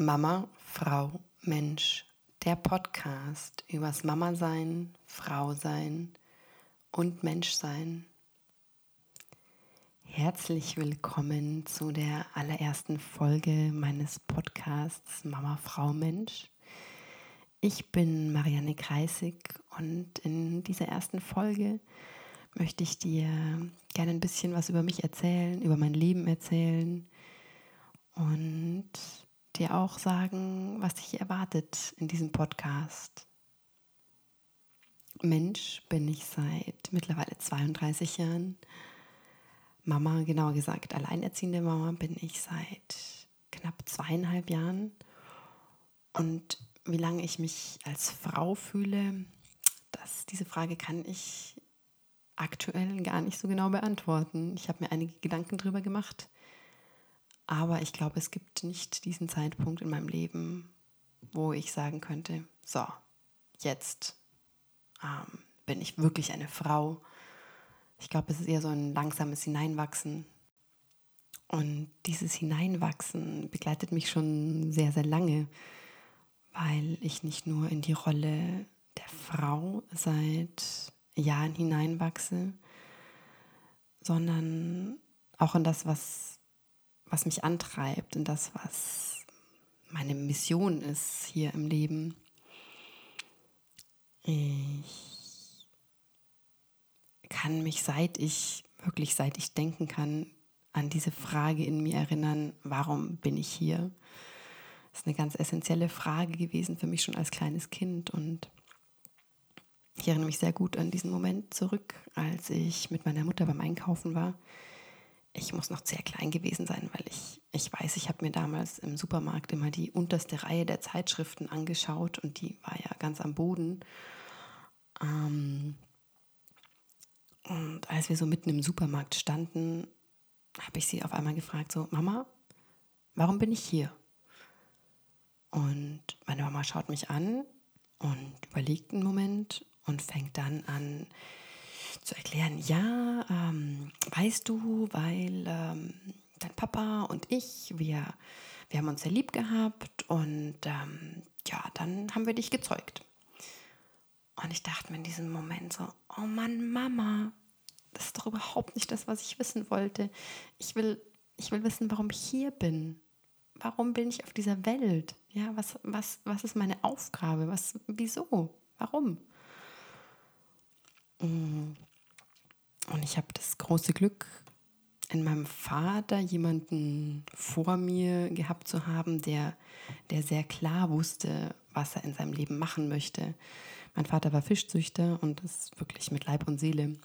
Mama, Frau, Mensch, der Podcast übers Mama sein, Frau sein und Mensch sein. Herzlich willkommen zu der allerersten Folge meines Podcasts Mama, Frau, Mensch. Ich bin Marianne Kreisig und in dieser ersten Folge möchte ich dir gerne ein bisschen was über mich erzählen, über mein Leben erzählen und dir auch sagen, was dich erwartet in diesem Podcast. Mensch bin ich seit mittlerweile 32 Jahren. Mama, genauer gesagt, alleinerziehende Mama bin ich seit knapp zweieinhalb Jahren. Und wie lange ich mich als Frau fühle, das, diese Frage kann ich aktuell gar nicht so genau beantworten. Ich habe mir einige Gedanken darüber gemacht aber ich glaube, es gibt nicht diesen Zeitpunkt in meinem Leben, wo ich sagen könnte, so, jetzt ähm, bin ich wirklich eine Frau. Ich glaube, es ist eher so ein langsames Hineinwachsen. Und dieses Hineinwachsen begleitet mich schon sehr, sehr lange, weil ich nicht nur in die Rolle der Frau seit Jahren hineinwachse, sondern auch in das, was was mich antreibt und das, was meine Mission ist hier im Leben. Ich kann mich, seit ich, wirklich seit ich denken kann, an diese Frage in mir erinnern, warum bin ich hier? Das ist eine ganz essentielle Frage gewesen für mich schon als kleines Kind und ich erinnere mich sehr gut an diesen Moment zurück, als ich mit meiner Mutter beim Einkaufen war ich muss noch sehr klein gewesen sein, weil ich, ich weiß, ich habe mir damals im Supermarkt immer die unterste Reihe der Zeitschriften angeschaut und die war ja ganz am Boden. Ähm, und als wir so mitten im Supermarkt standen, habe ich sie auf einmal gefragt, so, Mama, warum bin ich hier? Und meine Mama schaut mich an und überlegt einen Moment und fängt dann an, zu erklären, ja, ähm, weißt du, weil ähm, dein Papa und ich, wir, wir haben uns sehr lieb gehabt und ähm, ja, dann haben wir dich gezeugt. Und ich dachte mir in diesem Moment so, oh Mann, Mama, das ist doch überhaupt nicht das, was ich wissen wollte. Ich will, ich will wissen, warum ich hier bin. Warum bin ich auf dieser Welt? Ja, was, was, was ist meine Aufgabe? Was, wieso? Warum? Mm. Und ich habe das große Glück, in meinem Vater jemanden vor mir gehabt zu haben, der, der sehr klar wusste, was er in seinem Leben machen möchte. Mein Vater war Fischzüchter und das wirklich mit Leib und Seele.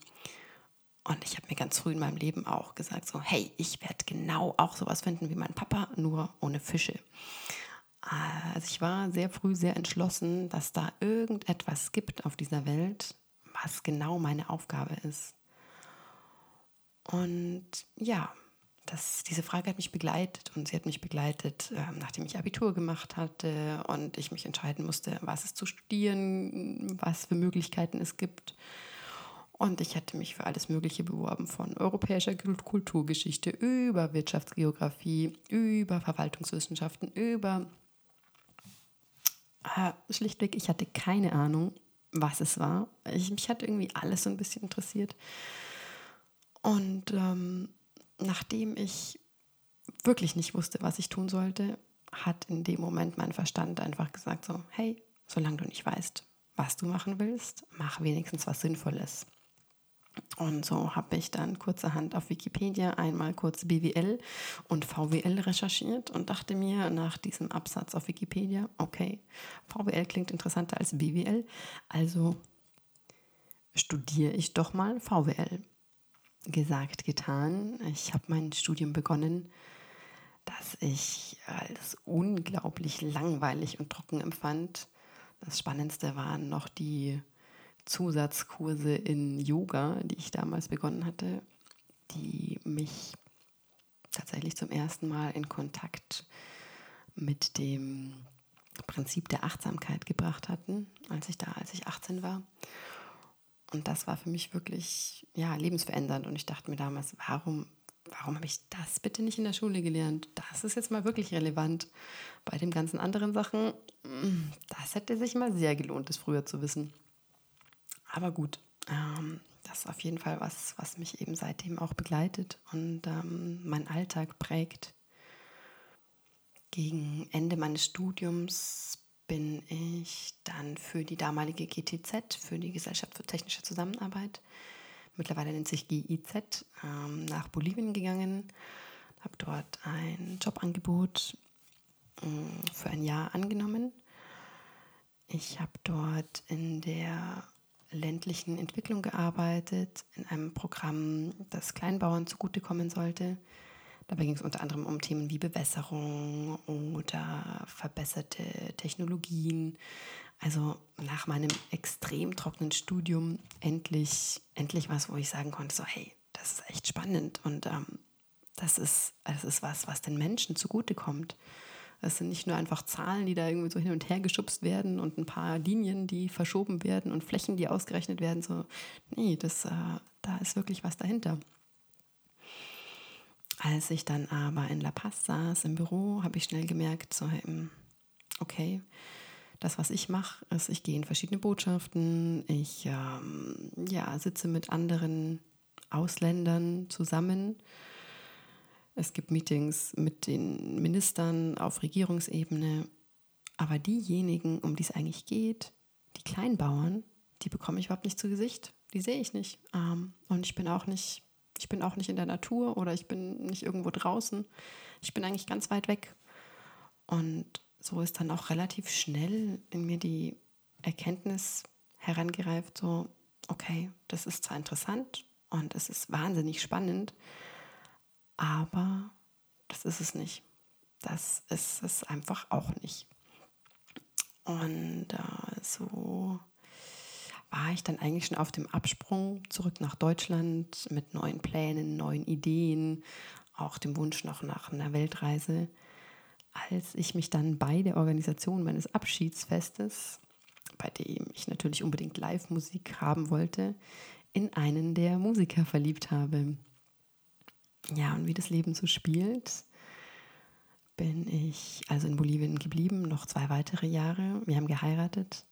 Und ich habe mir ganz früh in meinem Leben auch gesagt, so, hey, ich werde genau auch sowas finden wie mein Papa, nur ohne Fische. Also ich war sehr früh sehr entschlossen, dass da irgendetwas gibt auf dieser Welt, was genau meine Aufgabe ist. Und ja, das, diese Frage hat mich begleitet und sie hat mich begleitet, äh, nachdem ich Abitur gemacht hatte und ich mich entscheiden musste, was es zu studieren, was für Möglichkeiten es gibt. Und ich hatte mich für alles Mögliche beworben, von europäischer Kulturgeschichte über Wirtschaftsgeografie, über Verwaltungswissenschaften, über... Äh, schlichtweg, ich hatte keine Ahnung, was es war. Ich, mich hat irgendwie alles so ein bisschen interessiert. Und ähm, nachdem ich wirklich nicht wusste, was ich tun sollte, hat in dem Moment mein Verstand einfach gesagt so, hey, solange du nicht weißt, was du machen willst, mach wenigstens was Sinnvolles. Und so habe ich dann kurzerhand auf Wikipedia einmal kurz BWL und VWL recherchiert und dachte mir nach diesem Absatz auf Wikipedia, okay, VWL klingt interessanter als BWL, also studiere ich doch mal VWL gesagt, getan. Ich habe mein Studium begonnen, das ich als unglaublich langweilig und trocken empfand. Das Spannendste waren noch die Zusatzkurse in Yoga, die ich damals begonnen hatte, die mich tatsächlich zum ersten Mal in Kontakt mit dem Prinzip der Achtsamkeit gebracht hatten, als ich da, als ich 18 war. Und das war für mich wirklich ja, lebensverändernd. Und ich dachte mir damals, warum, warum habe ich das bitte nicht in der Schule gelernt? Das ist jetzt mal wirklich relevant. Bei den ganzen anderen Sachen, das hätte sich mal sehr gelohnt, das früher zu wissen. Aber gut, ähm, das ist auf jeden Fall was, was mich eben seitdem auch begleitet und ähm, meinen Alltag prägt. Gegen Ende meines Studiums bin ich dann für die damalige GTZ, für die Gesellschaft für technische Zusammenarbeit, mittlerweile nennt sich GIZ, ähm, nach Bolivien gegangen, habe dort ein Jobangebot äh, für ein Jahr angenommen. Ich habe dort in der ländlichen Entwicklung gearbeitet, in einem Programm, das Kleinbauern zugutekommen sollte. Dabei ging es unter anderem um Themen wie Bewässerung oder verbesserte Technologien. Also nach meinem extrem trockenen Studium endlich, endlich was, wo ich sagen konnte, so hey, das ist echt spannend und ähm, das, ist, das ist was, was den Menschen zugutekommt. Das sind nicht nur einfach Zahlen, die da irgendwie so hin und her geschubst werden und ein paar Linien, die verschoben werden und Flächen, die ausgerechnet werden. So, nee, das, äh, da ist wirklich was dahinter. Als ich dann aber in La Paz saß im Büro, habe ich schnell gemerkt, so, okay, das, was ich mache, ist, ich gehe in verschiedene Botschaften, ich ähm, ja, sitze mit anderen Ausländern zusammen. Es gibt Meetings mit den Ministern auf Regierungsebene. Aber diejenigen, um die es eigentlich geht, die Kleinbauern, die bekomme ich überhaupt nicht zu Gesicht. Die sehe ich nicht. Ähm, und ich bin auch nicht ich bin auch nicht in der Natur oder ich bin nicht irgendwo draußen. Ich bin eigentlich ganz weit weg. Und so ist dann auch relativ schnell in mir die Erkenntnis herangereift, so, okay, das ist zwar interessant und es ist wahnsinnig spannend, aber das ist es nicht. Das ist es einfach auch nicht. Und äh, so war ich dann eigentlich schon auf dem Absprung zurück nach Deutschland mit neuen Plänen, neuen Ideen, auch dem Wunsch noch nach einer Weltreise, als ich mich dann bei der Organisation meines Abschiedsfestes, bei dem ich natürlich unbedingt Live-Musik haben wollte, in einen der Musiker verliebt habe. Ja, und wie das Leben so spielt, bin ich also in Bolivien geblieben, noch zwei weitere Jahre. Wir haben geheiratet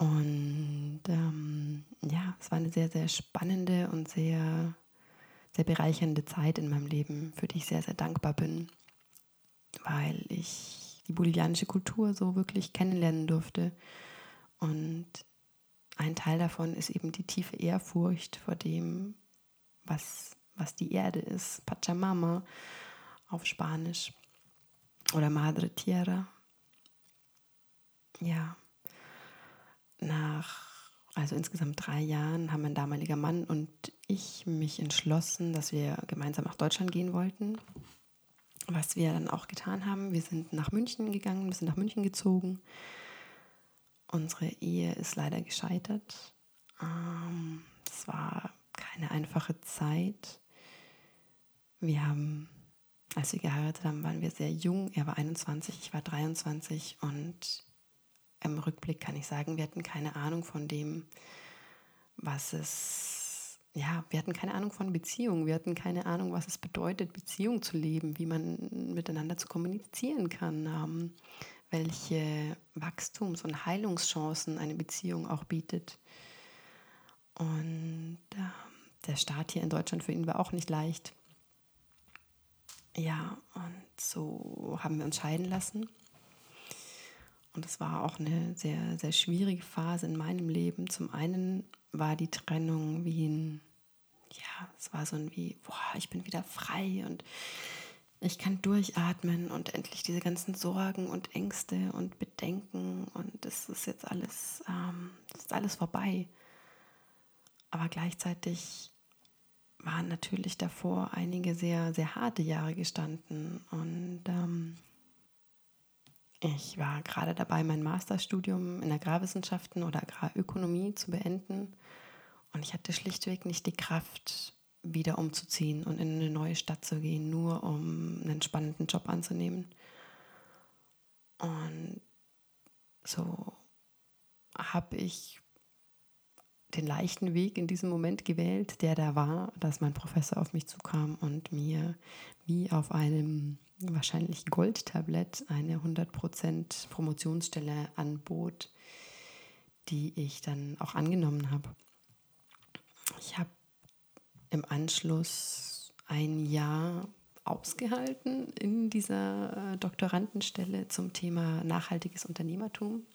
und ähm, ja, es war eine sehr, sehr spannende und sehr, sehr bereichernde Zeit in meinem Leben, für die ich sehr, sehr dankbar bin, weil ich die bolivianische Kultur so wirklich kennenlernen durfte. Und ein Teil davon ist eben die tiefe Ehrfurcht vor dem, was, was die Erde ist, Pachamama auf Spanisch oder Madre Tierra. Ja, nach, also insgesamt drei Jahren, haben mein damaliger Mann und ich mich entschlossen, dass wir gemeinsam nach Deutschland gehen wollten. Was wir dann auch getan haben, wir sind nach München gegangen, wir sind nach München gezogen. Unsere Ehe ist leider gescheitert. Ähm, es war keine einfache Zeit. Wir haben, als wir geheiratet haben, waren wir sehr jung. Er war 21, ich war 23 und im Rückblick kann ich sagen, wir hatten keine Ahnung von dem, was es, ja, wir hatten keine Ahnung von Beziehung, wir hatten keine Ahnung, was es bedeutet, Beziehung zu leben, wie man miteinander zu kommunizieren kann, ähm, welche Wachstums- und Heilungschancen eine Beziehung auch bietet. Und äh, der Start hier in Deutschland für ihn war auch nicht leicht. Ja, und so haben wir uns scheiden lassen. Und es war auch eine sehr, sehr schwierige Phase in meinem Leben. Zum einen war die Trennung wie ein, ja, es war so ein wie, boah, ich bin wieder frei und ich kann durchatmen und endlich diese ganzen Sorgen und Ängste und Bedenken und das ist jetzt alles, ähm, ist alles vorbei. Aber gleichzeitig waren natürlich davor einige sehr, sehr harte Jahre gestanden und ähm, ich war gerade dabei, mein Masterstudium in Agrarwissenschaften oder Agrarökonomie zu beenden. Und ich hatte schlichtweg nicht die Kraft, wieder umzuziehen und in eine neue Stadt zu gehen, nur um einen spannenden Job anzunehmen. Und so habe ich den leichten Weg in diesem Moment gewählt, der da war, dass mein Professor auf mich zukam und mir wie auf einem wahrscheinlich Goldtablett eine 100% Promotionsstelle anbot, die ich dann auch angenommen habe. Ich habe im Anschluss ein Jahr ausgehalten in dieser äh, Doktorandenstelle zum Thema nachhaltiges Unternehmertum.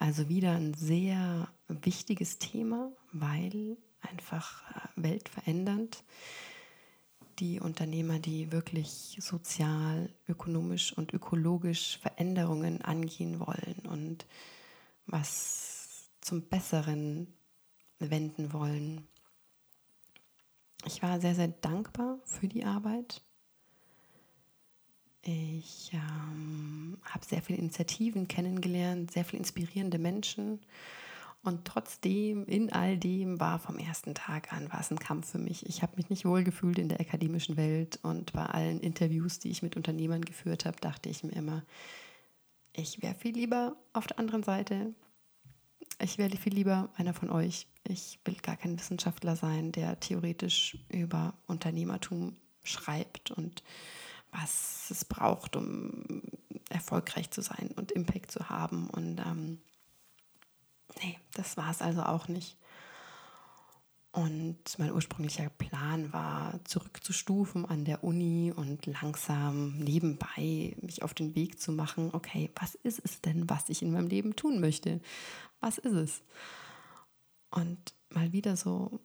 Also wieder ein sehr wichtiges Thema, weil einfach äh, weltverändernd die Unternehmer, die wirklich sozial, ökonomisch und ökologisch Veränderungen angehen wollen und was zum Besseren wenden wollen. Ich war sehr, sehr dankbar für die Arbeit. Ich ähm, habe sehr viele Initiativen kennengelernt, sehr viele inspirierende Menschen. Und trotzdem, in all dem war vom ersten Tag an war es ein Kampf für mich. Ich habe mich nicht wohl gefühlt in der akademischen Welt und bei allen Interviews, die ich mit Unternehmern geführt habe, dachte ich mir immer, ich wäre viel lieber auf der anderen Seite. Ich wäre viel lieber einer von euch. Ich will gar kein Wissenschaftler sein, der theoretisch über Unternehmertum schreibt und was es braucht, um erfolgreich zu sein und Impact zu haben. Und ähm, nee, das war es also auch nicht. Und mein ursprünglicher Plan war, zurückzustufen an der Uni und langsam nebenbei mich auf den Weg zu machen, okay, was ist es denn, was ich in meinem Leben tun möchte? Was ist es? Und mal wieder so,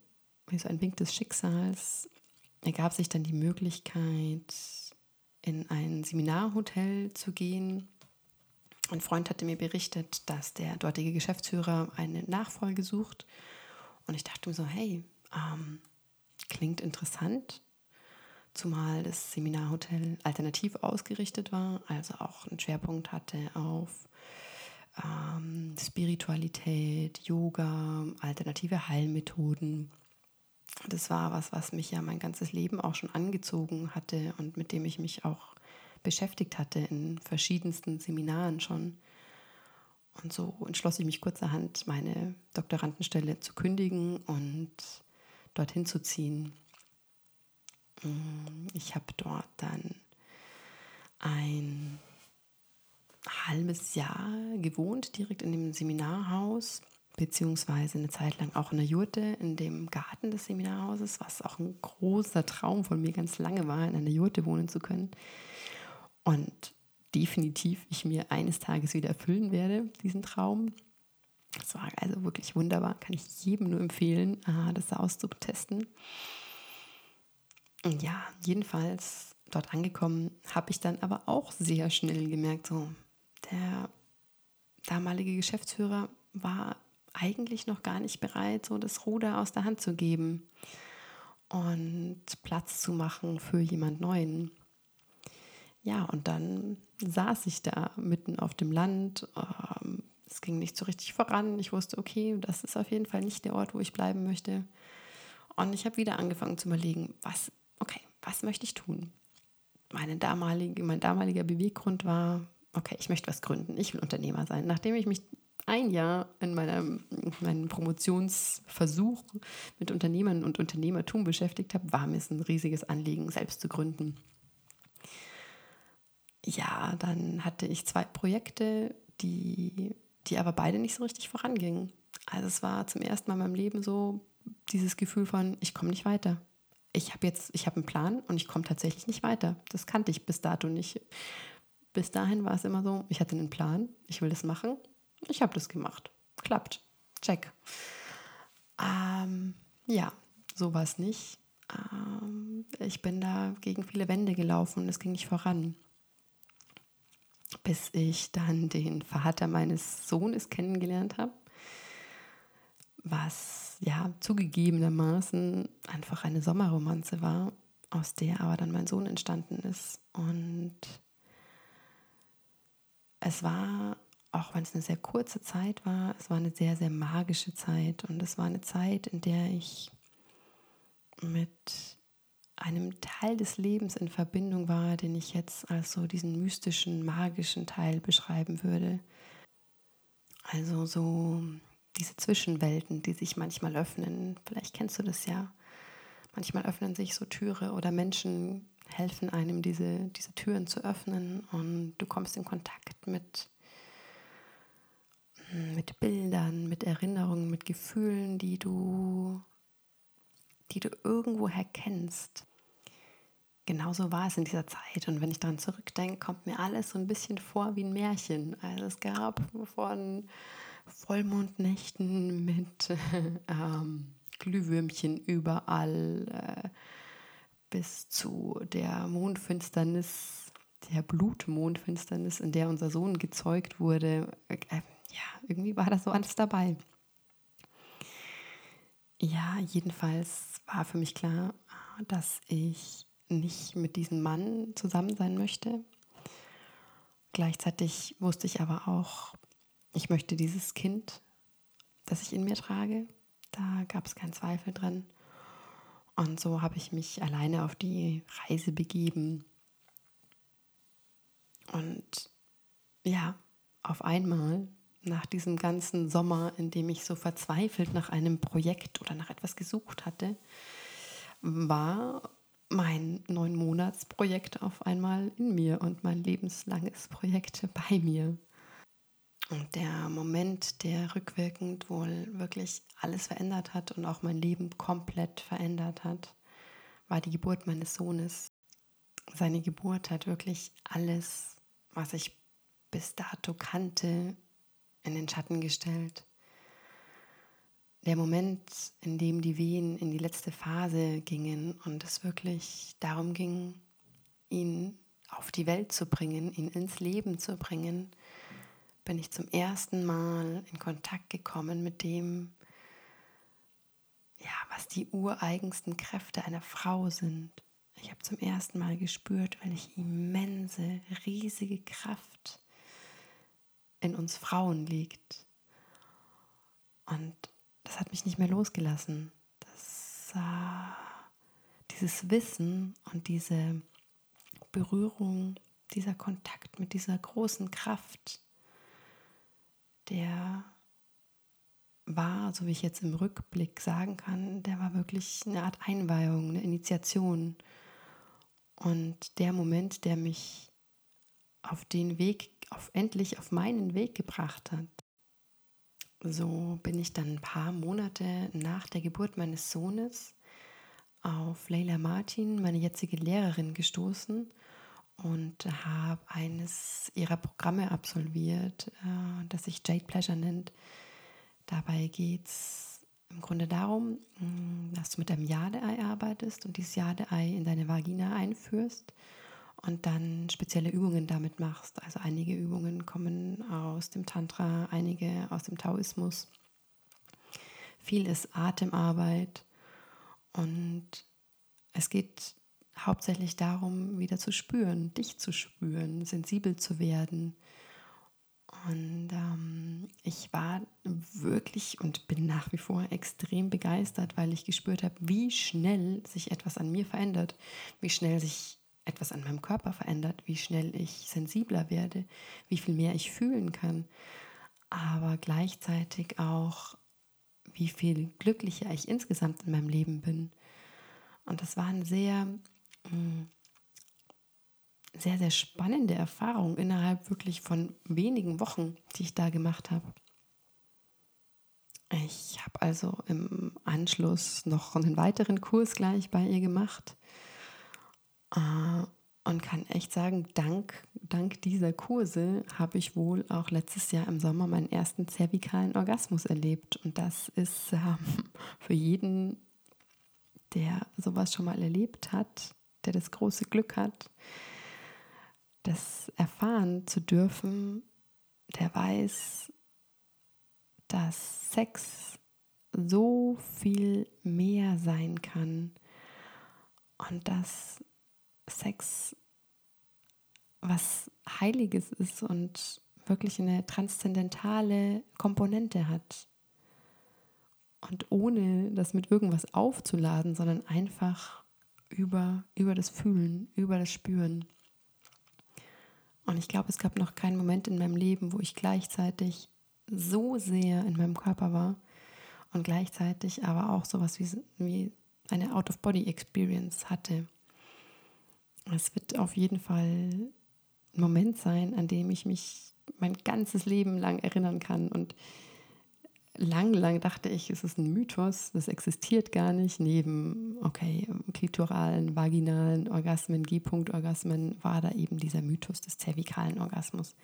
wie so ein Wink des Schicksals, ergab sich dann die Möglichkeit, in ein Seminarhotel zu gehen. Ein Freund hatte mir berichtet, dass der dortige Geschäftsführer eine Nachfolge sucht. Und ich dachte mir so, hey, ähm, klingt interessant, zumal das Seminarhotel alternativ ausgerichtet war, also auch einen Schwerpunkt hatte auf ähm, Spiritualität, Yoga, alternative Heilmethoden das war was, was mich ja mein ganzes Leben auch schon angezogen hatte und mit dem ich mich auch beschäftigt hatte in verschiedensten Seminaren schon. Und so entschloss ich mich kurzerhand, meine Doktorandenstelle zu kündigen und dorthin zu ziehen. Mm, ich habe dort dann ein halbes Jahr gewohnt, direkt in dem Seminarhaus beziehungsweise eine Zeit lang auch in der Jurte, in dem Garten des Seminarhauses, was auch ein großer Traum von mir ganz lange war, in einer Jurte wohnen zu können. Und definitiv ich mir eines Tages wieder erfüllen werde, diesen Traum. Das war also wirklich wunderbar, kann ich jedem nur empfehlen, äh, das auszutesten. Und ja, jedenfalls dort angekommen, habe ich dann aber auch sehr schnell gemerkt, so der damalige Geschäftsführer war eigentlich noch gar nicht bereit, so das Ruder aus der Hand zu geben und Platz zu machen für jemand Neuen. Ja, und dann saß ich da mitten auf dem Land. Ähm, es ging nicht so richtig voran. Ich wusste, okay, das ist auf jeden Fall nicht der Ort, wo ich bleiben möchte. Und ich habe wieder angefangen zu überlegen, was, okay, was möchte ich tun? Meine damalige, mein damaliger Beweggrund war, okay, ich möchte was gründen, ich will Unternehmer sein. Nachdem ich mich ein Jahr in meinem, meinem Promotionsversuch mit Unternehmern und Unternehmertum beschäftigt habe, war mir es ein riesiges Anliegen, selbst zu gründen. Ja, dann hatte ich zwei Projekte, die, die aber beide nicht so richtig vorangingen. Also es war zum ersten Mal in meinem Leben so dieses Gefühl von, ich komme nicht weiter. Ich habe jetzt, ich habe einen Plan und ich komme tatsächlich nicht weiter. Das kannte ich bis dato nicht. Bis dahin war es immer so, ich hatte einen Plan, ich will das machen ich habe das gemacht. Klappt. Check. Ähm, ja, so war es nicht. Ähm, ich bin da gegen viele Wände gelaufen und es ging nicht voran. Bis ich dann den Vater meines Sohnes kennengelernt habe, was ja zugegebenermaßen einfach eine Sommerromanze war, aus der aber dann mein Sohn entstanden ist. Und es war auch wenn es eine sehr kurze Zeit war, es war eine sehr, sehr magische Zeit. Und es war eine Zeit, in der ich mit einem Teil des Lebens in Verbindung war, den ich jetzt als so diesen mystischen, magischen Teil beschreiben würde. Also so diese Zwischenwelten, die sich manchmal öffnen. Vielleicht kennst du das ja. Manchmal öffnen sich so Türe oder Menschen helfen einem, diese, diese Türen zu öffnen und du kommst in Kontakt mit, mit Bildern, mit Erinnerungen, mit Gefühlen, die du, die du irgendwoher kennst. Genauso war es in dieser Zeit. Und wenn ich daran zurückdenke, kommt mir alles so ein bisschen vor wie ein Märchen. Also es gab von Vollmondnächten mit ähm, Glühwürmchen überall äh, bis zu der Mondfinsternis, der Blutmondfinsternis, in der unser Sohn gezeugt wurde. Äh, ja, irgendwie war das so alles dabei. Ja, jedenfalls war für mich klar, dass ich nicht mit diesem Mann zusammen sein möchte. Gleichzeitig wusste ich aber auch, ich möchte dieses Kind, das ich in mir trage. Da gab es keinen Zweifel dran. Und so habe ich mich alleine auf die Reise begeben. Und ja, auf einmal, nach diesem ganzen Sommer, in dem ich so verzweifelt nach einem Projekt oder nach etwas gesucht hatte, war mein neun Monats Projekt auf einmal in mir und mein lebenslanges Projekt bei mir. Und der Moment, der rückwirkend wohl wirklich alles verändert hat und auch mein Leben komplett verändert hat, war die Geburt meines Sohnes. Seine Geburt hat wirklich alles, was ich bis dato kannte, in den Schatten gestellt. Der Moment, in dem die Wehen in die letzte Phase gingen und es wirklich darum ging, ihn auf die Welt zu bringen, ihn ins Leben zu bringen, bin ich zum ersten Mal in Kontakt gekommen mit dem, ja, was die ureigensten Kräfte einer Frau sind. Ich habe zum ersten Mal gespürt, welche immense, riesige Kraft in uns Frauen liegt. Und das hat mich nicht mehr losgelassen. Das, äh, dieses Wissen und diese Berührung, dieser Kontakt mit dieser großen Kraft, der war, so wie ich jetzt im Rückblick sagen kann, der war wirklich eine Art Einweihung, eine Initiation. Und der Moment, der mich auf den Weg, auf endlich auf meinen Weg gebracht hat. So bin ich dann ein paar Monate nach der Geburt meines Sohnes auf Leila Martin, meine jetzige Lehrerin, gestoßen und habe eines ihrer Programme absolviert, äh, das sich Jade Pleasure nennt. Dabei geht es im Grunde darum, mm, dass du mit einem Jade-Ei arbeitest und dieses Jade-Ei in deine Vagina einführst und dann spezielle Übungen damit machst. Also einige Übungen kommen aus dem Tantra, einige aus dem Taoismus. Viel ist Atemarbeit und es geht hauptsächlich darum, wieder zu spüren, dich zu spüren, sensibel zu werden. Und ähm, ich war wirklich und bin nach wie vor extrem begeistert, weil ich gespürt habe, wie schnell sich etwas an mir verändert, wie schnell sich etwas an meinem Körper verändert, wie schnell ich sensibler werde, wie viel mehr ich fühlen kann, aber gleichzeitig auch, wie viel glücklicher ich insgesamt in meinem Leben bin. Und das war ein sehr Mm. sehr, sehr spannende Erfahrung innerhalb wirklich von wenigen Wochen, die ich da gemacht habe. Ich habe also im Anschluss noch einen weiteren Kurs gleich bei ihr gemacht und kann echt sagen, dank, dank dieser Kurse habe ich wohl auch letztes Jahr im Sommer meinen ersten zervikalen Orgasmus erlebt. Und das ist ähm, für jeden, der sowas schon mal erlebt hat, der das große Glück hat, das erfahren zu dürfen, der weiß, dass Sex so viel mehr sein kann und dass Sex was Heiliges ist und wirklich eine transzendentale Komponente hat. Und ohne das mit irgendwas aufzuladen, sondern einfach über, über das Fühlen, über das Spüren. Und ich glaube, es gab noch keinen Moment in meinem Leben, wo ich gleichzeitig so sehr in meinem Körper war und gleichzeitig aber auch sowas wie, wie eine Out-of-Body-Experience hatte. Es wird auf jeden Fall ein Moment sein, an dem ich mich mein ganzes Leben lang erinnern kann. Und lang, lang dachte ich, es ist ein Mythos, das existiert gar nicht. Neben, okay, klitoralen, vaginalen Orgasmen, G-Punkt-Orgasmen war da eben dieser Mythos des zervikalen Orgasmus.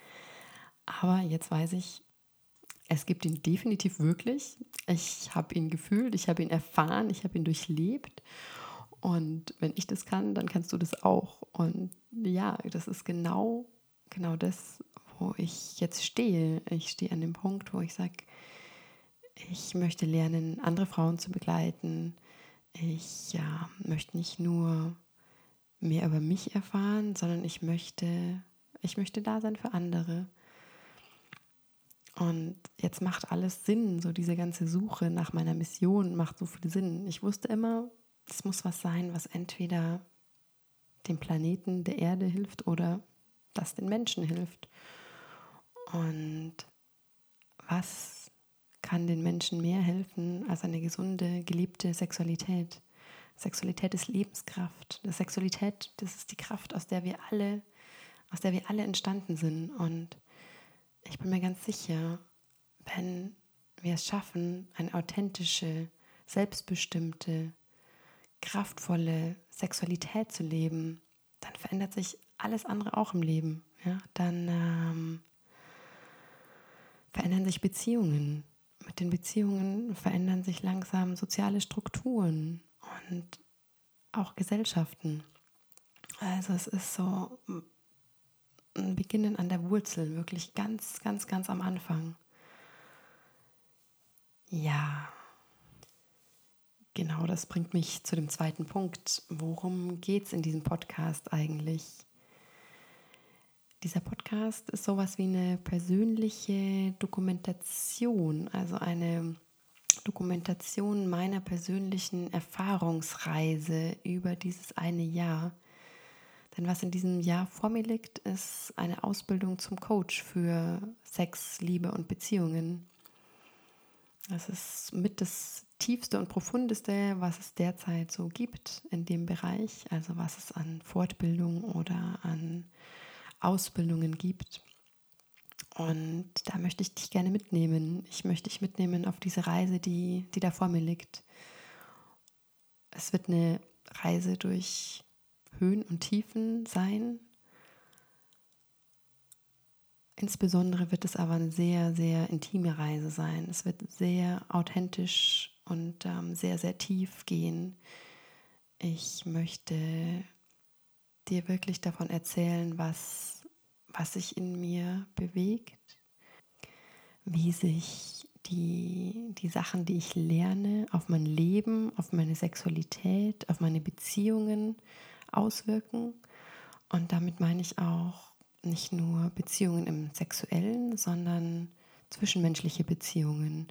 Aber jetzt weiß ich, es gibt ihn definitiv wirklich. Ich habe ihn gefühlt, ich habe ihn erfahren, ich habe ihn durchlebt. Und wenn ich das kann, dann kannst du das auch. Und ja, das ist genau, genau das, wo ich jetzt stehe. Ich stehe an dem Punkt, wo ich sage, ich möchte lernen, andere Frauen zu begleiten. Ich ja, möchte nicht nur mehr über mich erfahren, sondern ich möchte, ich möchte da sein für andere. Und jetzt macht alles Sinn, so diese ganze Suche nach meiner Mission macht so viel Sinn. Ich wusste immer, es muss was sein, was entweder dem Planeten, der Erde hilft oder das den Menschen hilft. Und was kann den Menschen mehr helfen als eine gesunde, gelebte Sexualität? Sexualität ist Lebenskraft. Das Sexualität, das ist die Kraft, aus der wir alle, aus der wir alle entstanden sind. Und ich bin mir ganz sicher, wenn wir es schaffen, eine authentische, selbstbestimmte, kraftvolle Sexualität zu leben, dann verändert sich alles andere auch im Leben. Ja? Dann ähm, verändern sich Beziehungen. Mit den Beziehungen verändern sich langsam soziale Strukturen und auch Gesellschaften. Also es ist so ein Beginnen an der Wurzel, wirklich ganz, ganz, ganz am Anfang. Ja, genau das bringt mich zu dem zweiten Punkt. Worum geht es in diesem Podcast eigentlich? Dieser Podcast ist sowas wie eine persönliche Dokumentation, also eine Dokumentation meiner persönlichen Erfahrungsreise über dieses eine Jahr. Denn was in diesem Jahr vor mir liegt, ist eine Ausbildung zum Coach für Sex, Liebe und Beziehungen. Das ist mit das tiefste und profundeste, was es derzeit so gibt in dem Bereich, also was es an Fortbildung oder an Ausbildungen gibt. Und da möchte ich dich gerne mitnehmen. Ich möchte dich mitnehmen auf diese Reise, die, die da vor mir liegt. Es wird eine Reise durch Höhen und Tiefen sein. Insbesondere wird es aber eine sehr, sehr intime Reise sein. Es wird sehr authentisch und ähm, sehr, sehr tief gehen. Ich möchte dir wirklich davon erzählen, was, was sich in mir bewegt, wie sich die, die Sachen, die ich lerne, auf mein Leben, auf meine Sexualität, auf meine Beziehungen auswirken. Und damit meine ich auch nicht nur Beziehungen im sexuellen, sondern zwischenmenschliche Beziehungen,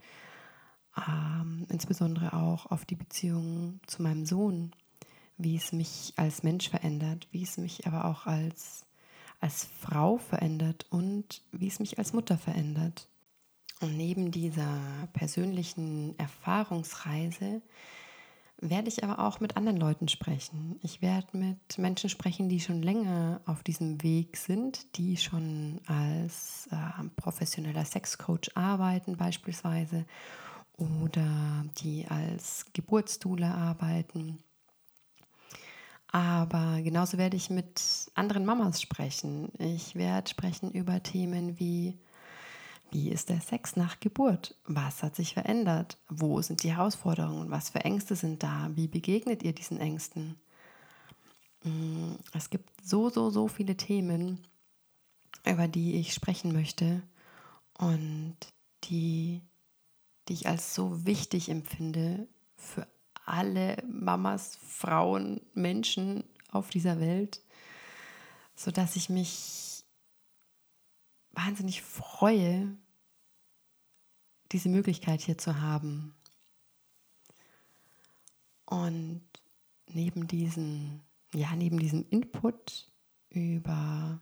ähm, insbesondere auch auf die Beziehung zu meinem Sohn, wie es mich als Mensch verändert, wie es mich aber auch als, als Frau verändert und wie es mich als Mutter verändert. Und neben dieser persönlichen Erfahrungsreise werde ich aber auch mit anderen Leuten sprechen. Ich werde mit Menschen sprechen, die schon länger auf diesem Weg sind, die schon als äh, professioneller Sexcoach arbeiten beispielsweise oder die als Geburtsdoula arbeiten. Aber genauso werde ich mit anderen Mamas sprechen. Ich werde sprechen über Themen wie wie ist der Sex nach Geburt? Was hat sich verändert? Wo sind die Herausforderungen? Was für Ängste sind da? Wie begegnet ihr diesen Ängsten? Mm, es gibt so, so, so viele Themen, über die ich sprechen möchte und die, die ich als so wichtig empfinde für alle Mamas, Frauen, Menschen auf dieser Welt, sodass ich mich wahnsinnig freue, diese Möglichkeit hier zu haben. Und neben diesem, ja, neben diesem Input über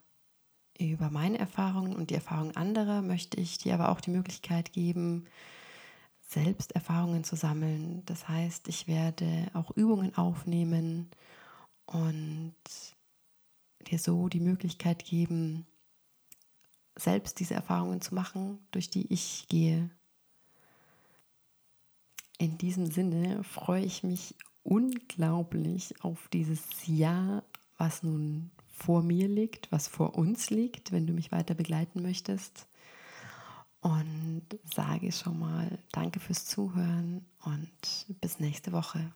über meine Erfahrungen und die Erfahrungen anderer möchte ich dir aber auch die Möglichkeit geben, selbst Erfahrungen zu sammeln. Das heißt, ich werde auch Übungen aufnehmen und dir so die Möglichkeit geben, selbst diese Erfahrungen zu machen, durch die ich gehe. In diesem Sinne freue ich mich unglaublich auf dieses Jahr, was nun vor mir liegt, was vor uns liegt, wenn du mich weiter begleiten möchtest. Und sage schon mal Danke fürs Zuhören und bis nächste Woche.